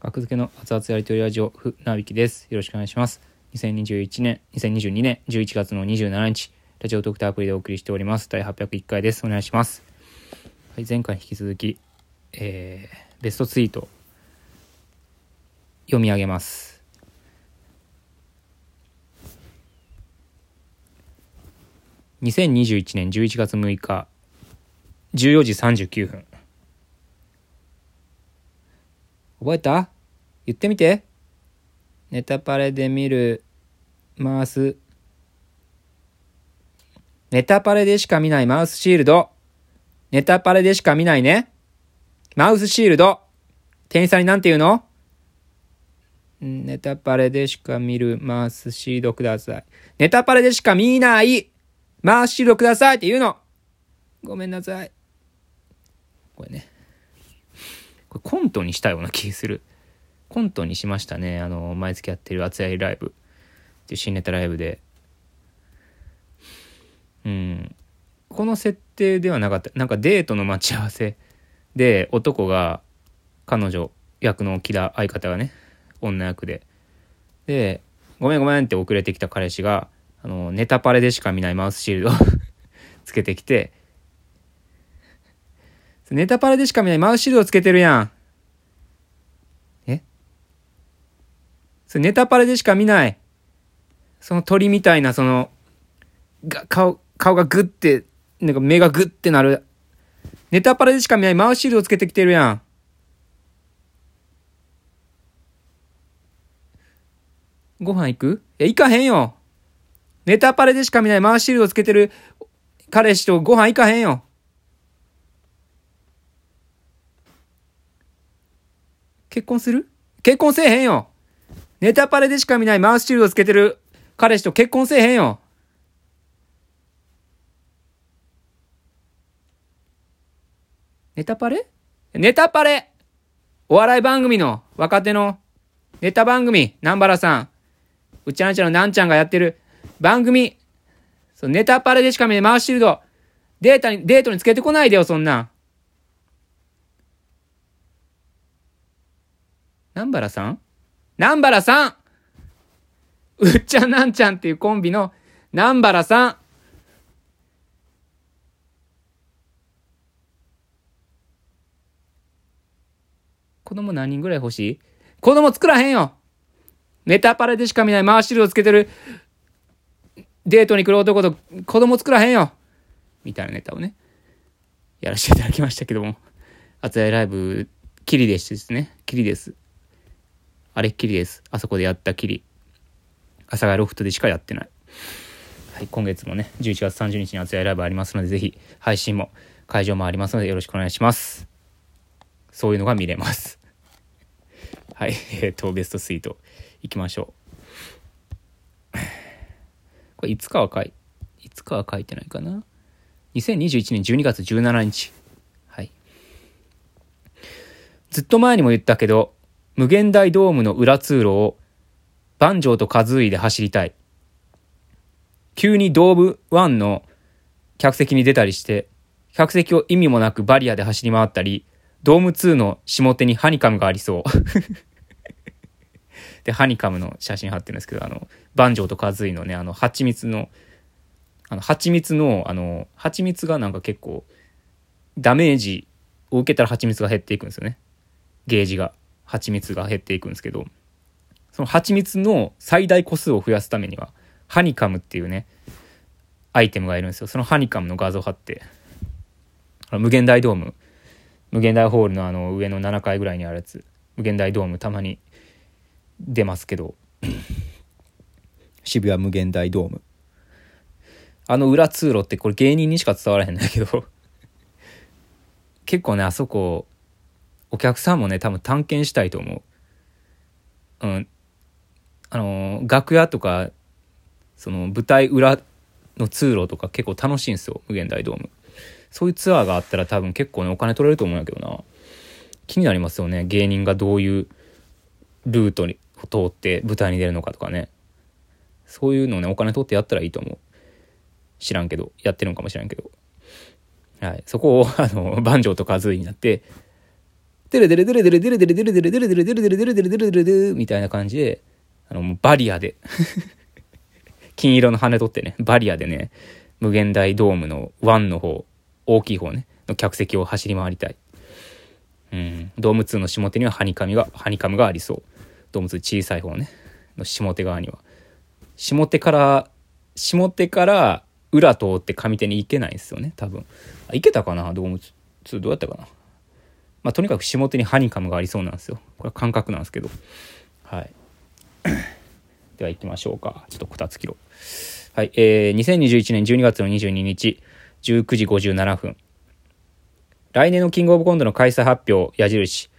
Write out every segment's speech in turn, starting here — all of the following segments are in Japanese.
学付けの熱々やりとりラジオ、ふなびきです。よろしくお願いします。2021年、2022年11月の27日、ラジオドクターアプリでお送りしております。第801回です。お願いします。はい、前回引き続き、えー、ベストツイート、読み上げます。2021年11月6日、14時39分。覚えた？言ってみて。ネタパレで見る、マウス。ネタパレでしか見ないマウスシールド。ネタパレでしか見ないね。マウスシールド。店員さんになんて言うの？ネタパレでしか見るマウスシールドください。ネタパレでしか見ないマウスシールドくださいって言うの。ごめんなさい。これね。コントにしたような気する。コントにしましたね。あの、毎月やってる熱いライブっていう新ネタライブで。うん。この設定ではなかった。なんかデートの待ち合わせで男が彼女役の木田相方がね、女役で。で、ごめんごめんって遅れてきた彼氏が、あの、ネタパレでしか見ないマウスシールドを つけてきて、ネタパレでしか見ないマウスシールドつけてるやん。え？それネタパレでしか見ない。その鳥みたいな、その、が、顔、顔がグッて、なんか目がグッてなる。ネタパレでしか見ないマウスシールドつけてきてるやん。ご飯行く？いや、行かへんよ。ネタパレでしか見ないマウスシールドつけてる彼氏とご飯行かへんよ。結婚する？結婚せえへんよ。ネタパレでしか見ないマウスシールドつけてる彼氏と結婚せえへんよ。ネタパレ？ネタパレお笑い番組の若手のネタ番組、南原さん。うちゃんちゃんのなんちゃんがやってる番組。そうネタパレでしか見ないマウスシールド。データに、デートにつけてこないでよ、そんなん。南原さん？南原さん！うっちゃんなんちゃんっていうコンビの南原さん。子供何人ぐらい欲しい？子供作らへんよ。ネタパレでしか見ない回し汁をつけてるデートに来る男と子供作らへんよ。みたいなネタをね、やらせていただきましたけども、熱いライブ、キリでしてですね、キリです。あれっきりです。あそこでやったきり。阿佐ヶ谷ロフトでしかやってない。はい、今月もね、11月30日に熱いライブありますので、ぜひ配信も会場もありますのでよろしくお願いします。そういうのが見れます。はい、えっ、と、ベストスイートいきましょう。これいつかは書い、いつかは書いてないかな。2021年12月17日。はい。ずっと前にも言ったけど、無限大ドームの裏通路をバンジョーとカズーイで走りたい。急にドーム1の客席に出たりして、客席を意味もなくバリアで走り回ったり、ドーム2の下手にハニカムがありそう。で、ハニカムの写真貼ってるんですけど、あの、バンジョーとカズイのね、あの、蜂蜜の、あの、蜂蜜の、あの、蜂蜜がなんか結構、ダメージを受けたら蜂蜜が減っていくんですよね。ゲージが。蜂蜜が減っていくんですけど、その蜂蜜の最大個数を増やすためには、ハニカムっていうね、アイテムがいるんですよ。そのハニカムの画像を貼って、あの無限大ドーム、無限大ホールのあの上の7階ぐらいにあるやつ、無限大ドームたまに出ますけど、渋谷無限大ドーム。あの裏通路ってこれ芸人にしか伝わらへんんだけど、結構ね、あそこ、お客さんもね、多分探検したいと思う。うん。あのー、楽屋とか、その舞台裏の通路とか結構楽しいんですよ、無限大ドーム。そういうツアーがあったら多分結構ね、お金取れると思うんやけどな。気になりますよね、芸人がどういうルートに通って舞台に出るのかとかね。そういうのをね、お金取ってやったらいいと思う。知らんけど、やってるのかもしれんけど。はい。そこを、あの、バンジョーとカズーイになって、デレデレデレデレデレデレデレデレデレデレデレデレデレデレデレデレデレみたいな感じで、あの、もうバリアで金色の羽取ってね、バリアでね、無限大ドームの1の方、大きい方ね、の客席を走り回りたい。うん、ドーム2の下手にはハニカミが、ハニカムがありそう。ドーム2小さい方ね、の下手側には。下手から、下手から裏通って上手に行けないんですよね、多分。あ、行けたかなドーム2どうやったかなまあ、とにかく下手にハニカムがありそうなんですよ。これは感覚なんですけど。はい。では行きましょうか。ちょっとこたつ切ろ。はい。えー、2021年12月の22日、19時57分。来年のキングオブコントの開催発表、矢印。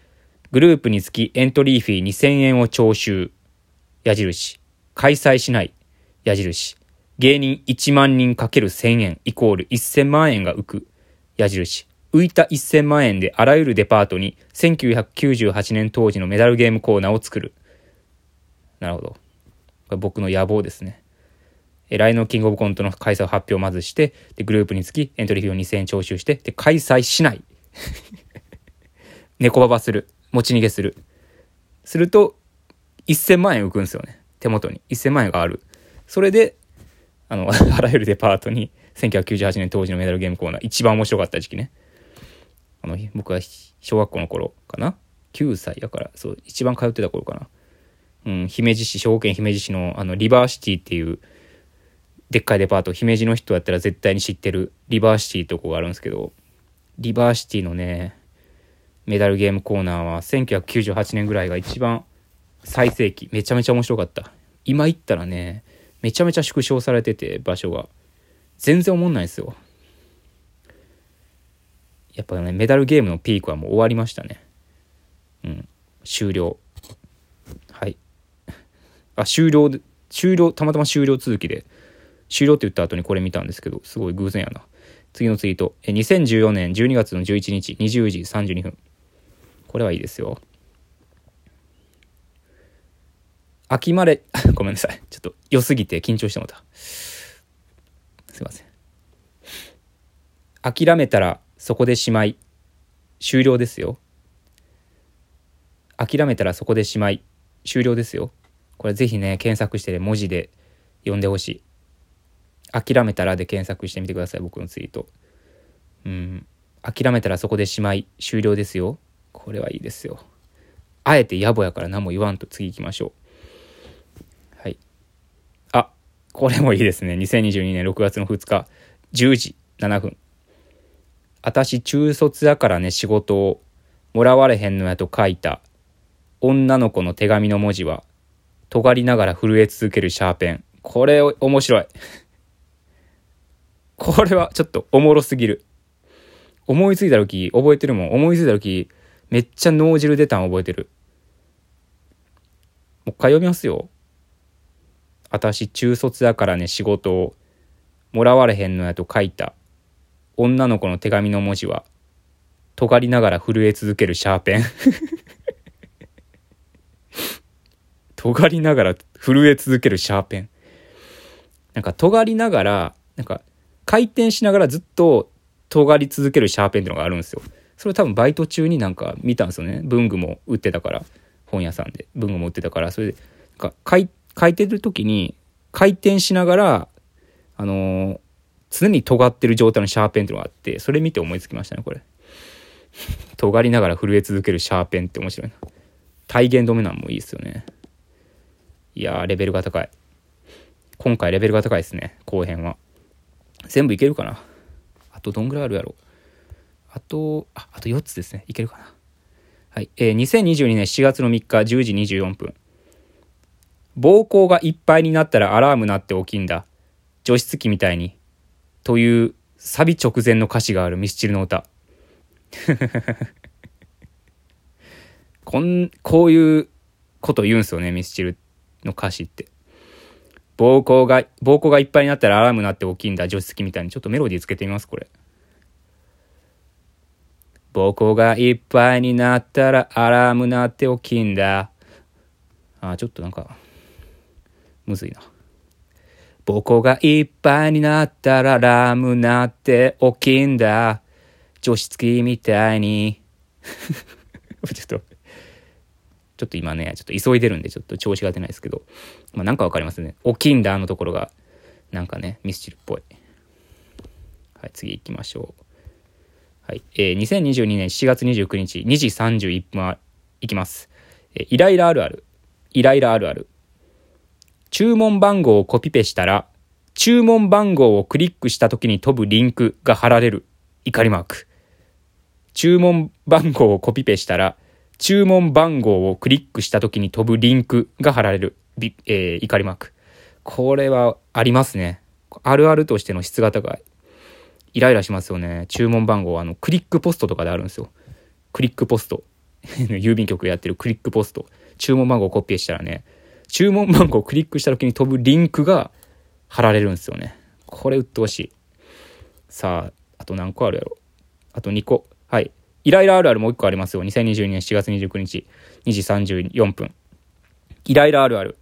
グループにつきエントリーフィー2000円を徴収。矢印。開催しない。矢印。芸人1万人かける1000円イコール1000万円が浮く。矢印。浮いた1000万円であらゆるデパートに1998年当時のメダルゲームコーナーを作る。なるほど。これ僕の野望ですね。え来年のキングオブコントの開催を発表をまずして、で、グループにつきエントリー費用2000円徴収して、で、開催しない。猫ばばする。持ち逃げする。すると、1000万円浮くんですよね。手元に。1000万円がある。それで、あの、あらゆるデパートに、1998年当時のメダルゲームコーナー、一番面白かった時期ね。あの、僕は小学校の頃かな？9歳やから、そう、一番通ってた頃かな。うん、姫路市、兵庫県姫路市の、あの、リバーシティっていう、でっかいデパート、姫路の人やったら絶対に知ってる、リバーシティとこがあるんですけど、リバーシティのね、メダルゲームコーナーは1998年ぐらいが一番最盛期。めちゃめちゃ面白かった。今行ったらね、めちゃめちゃ縮小されてて、場所が。全然思んないですよ。やっぱね、メダルゲームのピークはもう終わりましたね。うん。終了。はい。あ、終了、終了、たまたま終了続きで、終了って言った後にこれ見たんですけど、すごい偶然やな。次のツイート。え2014年12月の11日20時32分。これはいいですよ。秋まれ、ごめんなさい。ちょっと良すぎて緊張してもた。すいません。諦めたらそこでしまい。終了ですよ。諦めたらそこでしまい。終了ですよ。これぜひね、検索して、ね、文字で読んでほしい。諦めたらで検索してみてください、僕のツイート。うん。諦めたらそこでしまい。終了ですよ。これはいいですよ。あえて野暮やから何も言わんと次行きましょう。はい。あ、これもいいですね。2022年6月の2日、10時7分。私中卒やからね仕事をもらわれへんのやと書いた女の子の手紙の文字は尖りながら震え続けるシャーペン。これ面白い。これはちょっとおもろすぎる。思いついた時覚えてるもん。思いついた時めっちゃ脳汁出たん覚えてる。もう一回読みますよ。私中卒だからね仕事をもらわれへんのやと書いた女の子の手紙の文字は尖りながら震え続けるシャーペン。尖りながら震え続けるシャーペン。なんか尖りながらなんか回転しながらずっと尖り続けるシャーペンっていうのがあるんですよ。それ多分バイト中になんか見たんですよね。文具も売ってたから。本屋さんで。文具も売ってたから。それでなんか書いてる時に回転しながらあのー、常に尖ってる状態のシャーペンっていうのがあってそれ見て思いつきましたねこれ尖りながら震え続けるシャーペンって面白いな体現止めなんもいいですよねいやーレベルが高い今回レベルが高いですね後編は全部いけるかなあとどんぐらいあるやろあと、あ、あと4つですね。いけるかな。はい。えー、2022年7月の3日10時24分。膀胱がいっぱいになったらアラーム鳴って起きんだ。除湿機みたいに。というサビ直前の歌詞があるミスチルの歌。こん、こういうこと言うんすよね、ミスチルの歌詞って。膀胱が、膀胱がいっぱいになったらアラーム鳴って起きんだ。除湿機みたいに。ちょっとメロディーつけてみます、これ。膀胱がいっぱいになったらアラーム鳴って起きんだ。あ、ちょっとなんか、むずいな。膀胱がいっぱいになったらラム鳴って起きいんだ。除湿機みたいに。ちょっと、ちょっと今ね、ちょっと急いでるんで、ちょっと調子が出ないですけど、まあなんかわかりますね。大きいんだ、あのところが。なんかね、ミスチルっぽい。はい、次行きましょう。はい。えー、2022年7月29日、2時31分はいきます。えー、イライラあるある。イライラあるある。注文番号をコピペしたら、注文番号をクリックした時に飛ぶリンクが貼られる。怒りマーク。注文番号をコピペしたら、注文番号をクリックした時に飛ぶリンクが貼られる。えー、怒りマーク。これはありますね。あるあるとしての質が高い。イライラしますよね。注文番号、あの、クリックポストとかであるんですよ。クリックポスト。郵便局やってるクリックポスト。注文番号をコピーしたらね、注文番号をクリックした時に飛ぶリンクが貼られるんですよね。これ鬱陶しい。さあ、あと何個あるやろ。あと2個。はい。イライラあるあるもう1個ありますよ。2022年7月29日、2時34分。イライラあるある。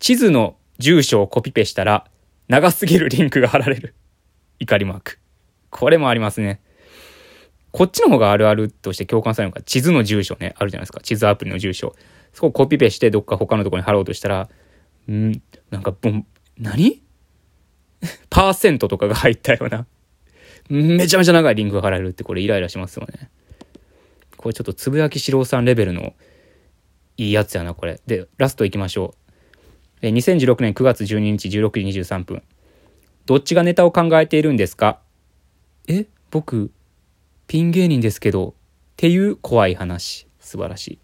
地図の住所をコピペしたら、長すぎるリンクが貼られる。怒りマーク。これもありますね。こっちの方があるあるとして共感されるのか、地図の住所ね、あるじゃないですか。地図アプリの住所。そこコピペしてどっか他のところに貼ろうとしたら、んなんか、ボン、何？パーセントとかが入ったような。めちゃめちゃ長いリンクが貼られるってこれイライラしますよね。これちょっとつぶやきしろうさんレベルのいいやつやな、これ。で、ラスト行きましょう。2016年9月12日16時23分。どっちがネタを考えているんですか？え僕、ピン芸人ですけど、っていう怖い話。素晴らしい。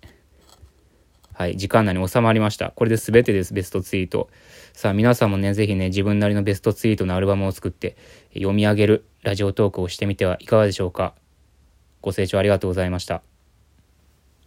はい、時間内に収まりました。これで全てです、ベストツイート。さあ、皆さんもね、ぜひね、自分なりのベストツイートのアルバムを作って、読み上げるラジオトークをしてみてはいかがでしょうか。ご清聴ありがとうございました。